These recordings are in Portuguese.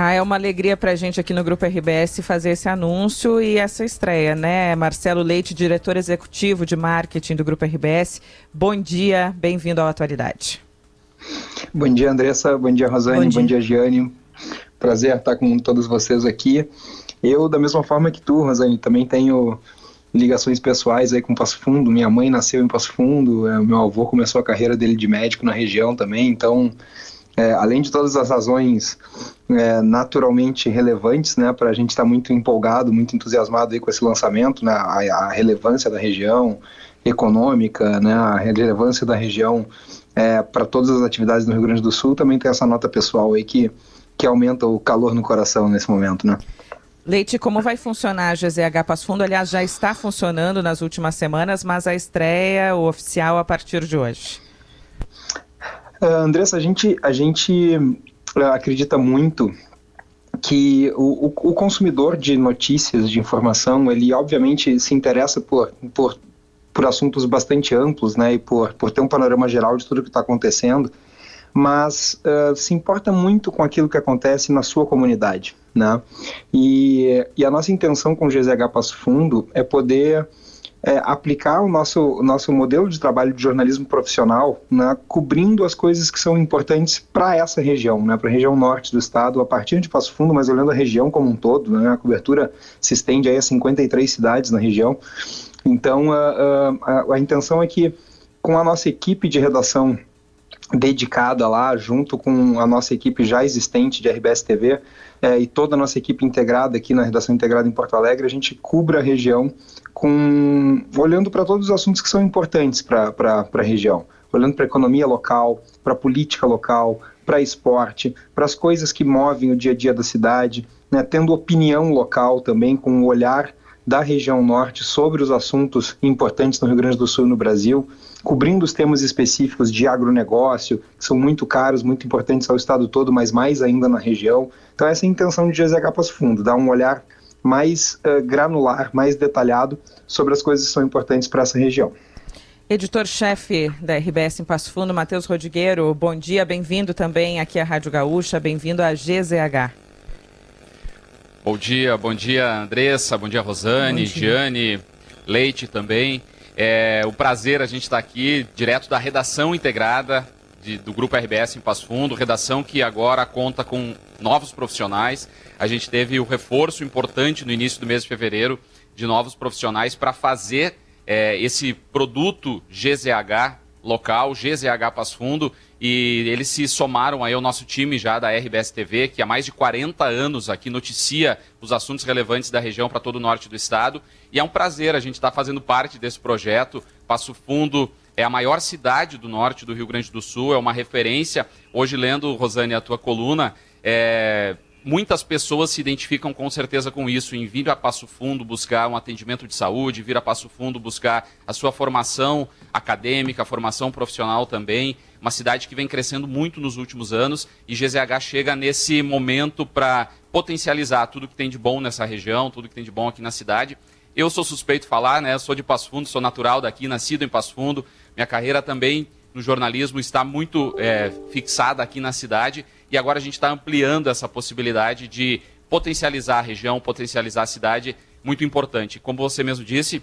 Ah, é uma alegria para a gente aqui no Grupo RBS fazer esse anúncio e essa estreia, né? Marcelo Leite, diretor executivo de marketing do Grupo RBS. Bom dia, bem-vindo à Atualidade. Bom dia, Andressa. Bom dia, Rosane. Bom dia, Bom dia Giane. Prazer estar com todos vocês aqui. Eu, da mesma forma que tu, Rosane, também tenho ligações pessoais aí com Passo Fundo. Minha mãe nasceu em Passo Fundo, é, meu avô começou a carreira dele de médico na região também, então é, além de todas as razões é, naturalmente relevantes, né, para a gente estar tá muito empolgado, muito entusiasmado aí com esse lançamento, né, a, a relevância da região econômica, né, a relevância da região é, para todas as atividades no Rio Grande do Sul, também tem essa nota pessoal aí que, que aumenta o calor no coração nesse momento, né. Leite, como vai funcionar a GZH Passo Fundo? Aliás, já está funcionando nas últimas semanas, mas a estreia oficial a partir de hoje. Uh, Andressa, a gente, a gente uh, acredita muito que o, o, o, consumidor de notícias, de informação, ele obviamente se interessa por, por, por assuntos bastante amplos, né, e por, por ter um panorama geral de tudo que está acontecendo, mas uh, se importa muito com aquilo que acontece na sua comunidade, né, e, e a nossa intenção com o GZH Passo Fundo é poder é, aplicar o nosso, o nosso modelo de trabalho de jornalismo profissional, né, cobrindo as coisas que são importantes para essa região, né, para a região norte do estado, a partir de Passo Fundo, mas olhando a região como um todo, né, a cobertura se estende aí a 53 cidades na região. Então, a, a, a intenção é que, com a nossa equipe de redação dedicada lá, junto com a nossa equipe já existente de RBS TV é, e toda a nossa equipe integrada aqui na redação integrada em Porto Alegre, a gente cubra a região com olhando para todos os assuntos que são importantes para a região, olhando para a economia local, para a política local, para esporte, para as coisas que movem o dia a dia da cidade, né, tendo opinião local também, com o um olhar da região norte sobre os assuntos importantes no Rio Grande do Sul e no Brasil, cobrindo os temas específicos de agronegócio, que são muito caros, muito importantes ao estado todo, mas mais ainda na região. Então essa é a intenção de GZH Passo Fundo, dar um olhar mais uh, granular, mais detalhado sobre as coisas que são importantes para essa região. Editor-chefe da RBS em Passo Fundo, Matheus Rodrigueiro, bom dia, bem-vindo também aqui à Rádio Gaúcha, bem-vindo à GZH. Bom dia, bom dia Andressa, bom dia Rosane, bom dia. Giane, Leite também. É um prazer a gente estar aqui direto da redação integrada de, do Grupo RBS em Passo Fundo, redação que agora conta com novos profissionais. A gente teve o reforço importante no início do mês de fevereiro de novos profissionais para fazer é, esse produto GZH local, GZH Passo Fundo, e eles se somaram aí ao nosso time já da RBS TV, que há mais de 40 anos aqui noticia os assuntos relevantes da região para todo o norte do estado. E é um prazer a gente estar tá fazendo parte desse projeto. Passo Fundo é a maior cidade do norte do Rio Grande do Sul, é uma referência. Hoje, lendo, Rosane, a tua coluna, é, muitas pessoas se identificam com certeza com isso, em vir a Passo Fundo buscar um atendimento de saúde, vir a Passo Fundo buscar a sua formação acadêmica, formação profissional também. Uma cidade que vem crescendo muito nos últimos anos e GZH chega nesse momento para potencializar tudo que tem de bom nessa região, tudo que tem de bom aqui na cidade. Eu sou suspeito falar, né? Sou de Passo Fundo, sou natural daqui, nascido em Passo Fundo. Minha carreira também no jornalismo está muito é, fixada aqui na cidade e agora a gente está ampliando essa possibilidade de potencializar a região, potencializar a cidade, muito importante. Como você mesmo disse,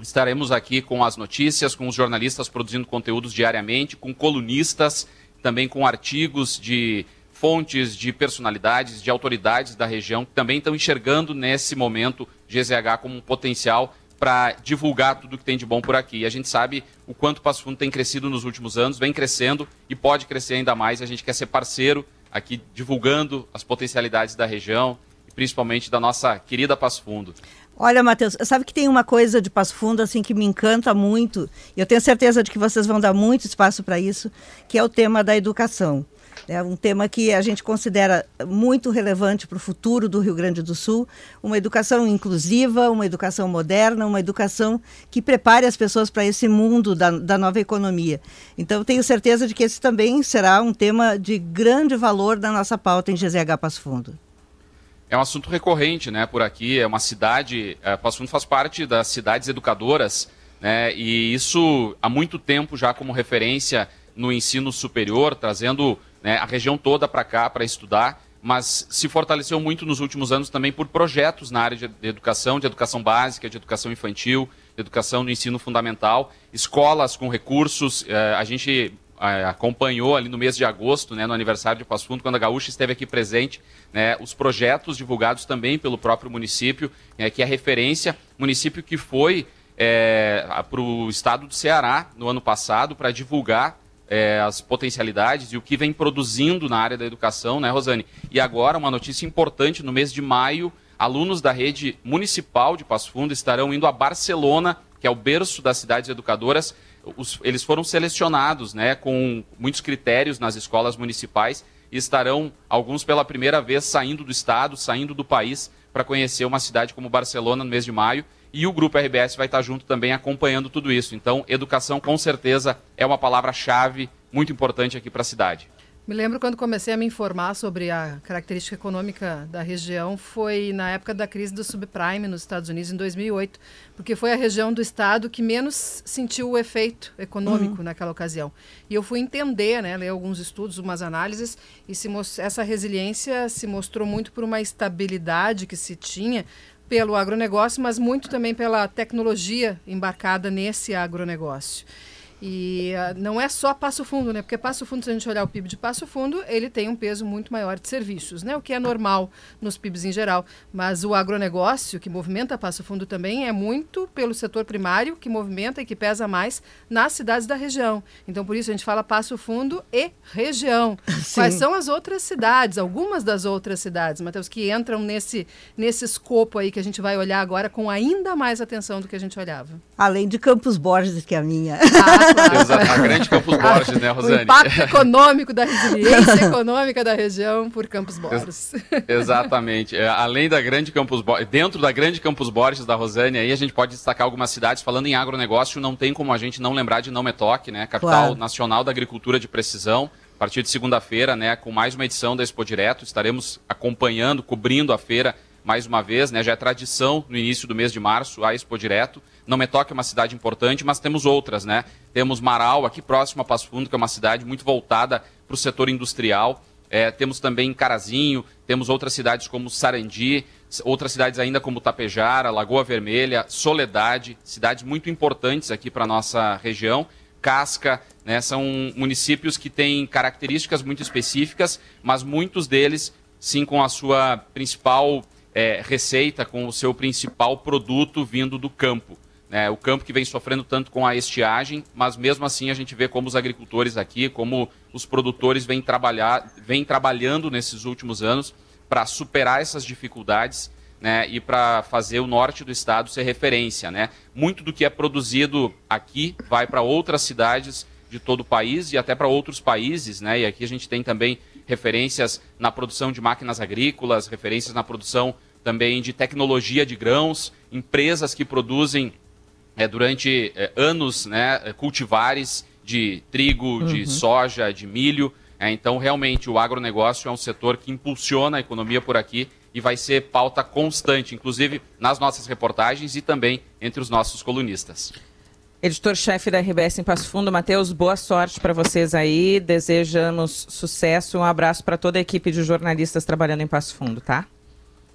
estaremos aqui com as notícias, com os jornalistas produzindo conteúdos diariamente, com colunistas, também com artigos de fontes, de personalidades, de autoridades da região que também estão enxergando nesse momento GZH como um potencial para divulgar tudo que tem de bom por aqui. E a gente sabe o quanto o Passo Fundo tem crescido nos últimos anos, vem crescendo e pode crescer ainda mais. A gente quer ser parceiro aqui divulgando as potencialidades da região e principalmente da nossa querida Passo Fundo. Olha, Matheus, sabe que tem uma coisa de Passo Fundo assim que me encanta muito, e eu tenho certeza de que vocês vão dar muito espaço para isso, que é o tema da educação. É um tema que a gente considera muito relevante para o futuro do Rio Grande do Sul. Uma educação inclusiva, uma educação moderna, uma educação que prepare as pessoas para esse mundo da, da nova economia. Então, tenho certeza de que esse também será um tema de grande valor na nossa pauta em GZH Passo Fundo. É um assunto recorrente, né, por aqui. É uma cidade, é, Passo Fundo faz parte das cidades educadoras, né, e isso há muito tempo já como referência no ensino superior, trazendo né, a região toda para cá para estudar, mas se fortaleceu muito nos últimos anos também por projetos na área de educação, de educação básica, de educação infantil, de educação no ensino fundamental, escolas com recursos. Eh, a gente eh, acompanhou ali no mês de agosto, né, no aniversário de Passo Fundo, quando a Gaúcha esteve aqui presente, né, os projetos divulgados também pelo próprio município, né, que é referência, município que foi é, para o estado do Ceará no ano passado para divulgar é, as potencialidades e o que vem produzindo na área da educação, né, Rosane? E agora, uma notícia importante: no mês de maio, alunos da rede municipal de Passo Fundo estarão indo a Barcelona, que é o berço das cidades educadoras. Os, eles foram selecionados né, com muitos critérios nas escolas municipais e estarão, alguns pela primeira vez, saindo do estado, saindo do país, para conhecer uma cidade como Barcelona no mês de maio. E o Grupo RBS vai estar junto também acompanhando tudo isso. Então, educação, com certeza, é uma palavra-chave muito importante aqui para a cidade. Me lembro quando comecei a me informar sobre a característica econômica da região foi na época da crise do subprime nos Estados Unidos em 2008, porque foi a região do estado que menos sentiu o efeito econômico uhum. naquela ocasião. E eu fui entender, né, ler alguns estudos, umas análises e se essa resiliência se mostrou muito por uma estabilidade que se tinha pelo agronegócio, mas muito também pela tecnologia embarcada nesse agronegócio. E uh, não é só Passo Fundo, né? Porque Passo Fundo, se a gente olhar o PIB de Passo Fundo, ele tem um peso muito maior de serviços, né? O que é normal nos PIBs em geral. Mas o agronegócio, que movimenta Passo Fundo também, é muito pelo setor primário, que movimenta e que pesa mais nas cidades da região. Então, por isso, a gente fala Passo Fundo e região. Sim. Quais são as outras cidades, algumas das outras cidades, Matheus, que entram nesse, nesse escopo aí que a gente vai olhar agora com ainda mais atenção do que a gente olhava? Além de Campos Borges, que é a minha. Ah, Claro. A grande Campos Borges, né, Rosane? O impacto econômico da resiliência econômica da região por Campos Borges. Exatamente. É, além da grande Campos Borges, dentro da grande Campos Borges da Rosane, aí a gente pode destacar algumas cidades. Falando em agronegócio, não tem como a gente não lembrar de Não Metoque, né? Capital claro. nacional da agricultura de precisão. A partir de segunda-feira, né, com mais uma edição da Expo Direto, estaremos acompanhando, cobrindo a feira mais uma vez, né? Já é tradição no início do mês de março a Expo Direto. Não me toque é uma cidade importante, mas temos outras, né? Temos Marau, aqui próximo a Passo Fundo, que é uma cidade muito voltada para o setor industrial. É, temos também Carazinho, temos outras cidades como Sarandi, outras cidades ainda como Tapejara, Lagoa Vermelha, Soledade, cidades muito importantes aqui para a nossa região. Casca, né, são municípios que têm características muito específicas, mas muitos deles, sim, com a sua principal é, receita, com o seu principal produto vindo do campo. É, o campo que vem sofrendo tanto com a estiagem, mas mesmo assim a gente vê como os agricultores aqui, como os produtores vêm, trabalhar, vêm trabalhando nesses últimos anos para superar essas dificuldades né, e para fazer o norte do estado ser referência. Né? Muito do que é produzido aqui vai para outras cidades de todo o país e até para outros países. Né? E aqui a gente tem também referências na produção de máquinas agrícolas, referências na produção também de tecnologia de grãos, empresas que produzem é, durante é, anos né, é, cultivares de trigo, uhum. de soja, de milho. É, então, realmente, o agronegócio é um setor que impulsiona a economia por aqui e vai ser pauta constante, inclusive nas nossas reportagens e também entre os nossos colunistas. Editor-chefe da RBS em Passo Fundo, Matheus, boa sorte para vocês aí. Desejamos sucesso. Um abraço para toda a equipe de jornalistas trabalhando em Passo Fundo, tá?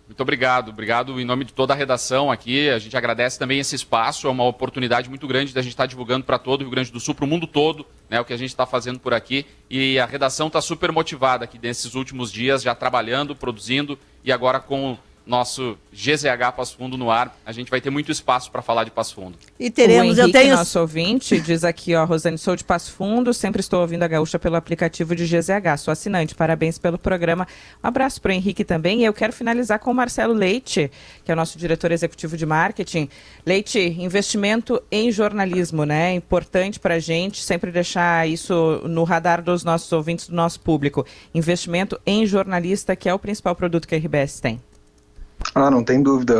Muito obrigado, obrigado em nome de toda a redação aqui. A gente agradece também esse espaço, é uma oportunidade muito grande da gente estar divulgando para todo o Rio Grande do Sul, para o mundo todo, né, o que a gente está fazendo por aqui. E a redação está super motivada aqui nesses últimos dias, já trabalhando, produzindo e agora com nosso GZH Passo Fundo no ar. A gente vai ter muito espaço para falar de Passo Fundo. E teremos, o Henrique, eu tenho nosso ouvinte, diz aqui, ó, Rosane, sou de Passo Fundo, sempre estou ouvindo a Gaúcha pelo aplicativo de GZH, sou assinante, parabéns pelo programa. Um abraço para o Henrique também, e eu quero finalizar com o Marcelo Leite, que é o nosso diretor executivo de marketing. Leite, investimento em jornalismo, né? Importante para a gente sempre deixar isso no radar dos nossos ouvintes, do nosso público. Investimento em jornalista, que é o principal produto que a RBS tem. Ah, não tem dúvida,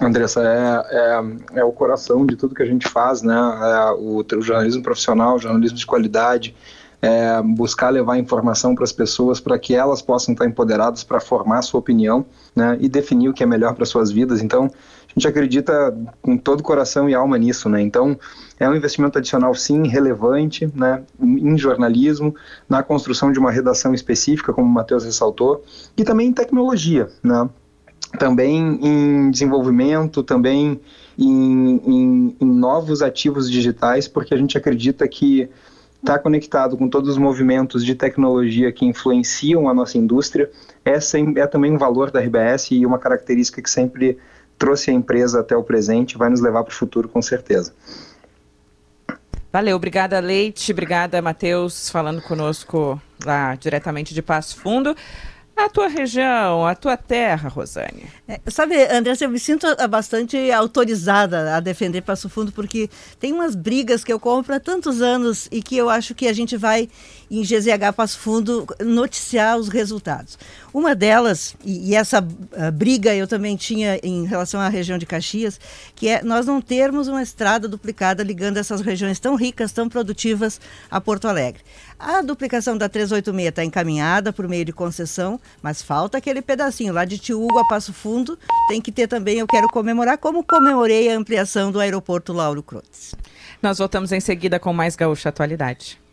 Andressa. É, é, é, o coração de tudo que a gente faz, né? É o, o jornalismo profissional, jornalismo de qualidade, é buscar levar informação para as pessoas para que elas possam estar empoderadas para formar sua opinião né? e definir o que é melhor para suas vidas. Então, a gente acredita com todo coração e alma nisso, né? Então, é um investimento adicional, sim, relevante, né? Em jornalismo, na construção de uma redação específica, como o Matheus ressaltou, e também em tecnologia, né? Também em desenvolvimento, também em, em, em novos ativos digitais, porque a gente acredita que está conectado com todos os movimentos de tecnologia que influenciam a nossa indústria, sem, é também um valor da RBS e uma característica que sempre trouxe a empresa até o presente, vai nos levar para o futuro com certeza. Valeu, obrigada Leite, obrigada Matheus, falando conosco lá diretamente de Passo Fundo. A tua região, a tua terra, Rosane. É, sabe, Andressa, eu me sinto bastante autorizada a defender Passo Fundo, porque tem umas brigas que eu compro há tantos anos e que eu acho que a gente vai, em GZH Passo Fundo, noticiar os resultados. Uma delas, e, e essa uh, briga eu também tinha em relação à região de Caxias, que é nós não termos uma estrada duplicada ligando essas regiões tão ricas, tão produtivas a Porto Alegre. A duplicação da 386 está encaminhada por meio de concessão, mas falta aquele pedacinho lá de Tiúgo a Passo Fundo. Tem que ter também, eu quero comemorar, como comemorei a ampliação do aeroporto Lauro Crotes. Nós voltamos em seguida com mais Gaúcha Atualidade.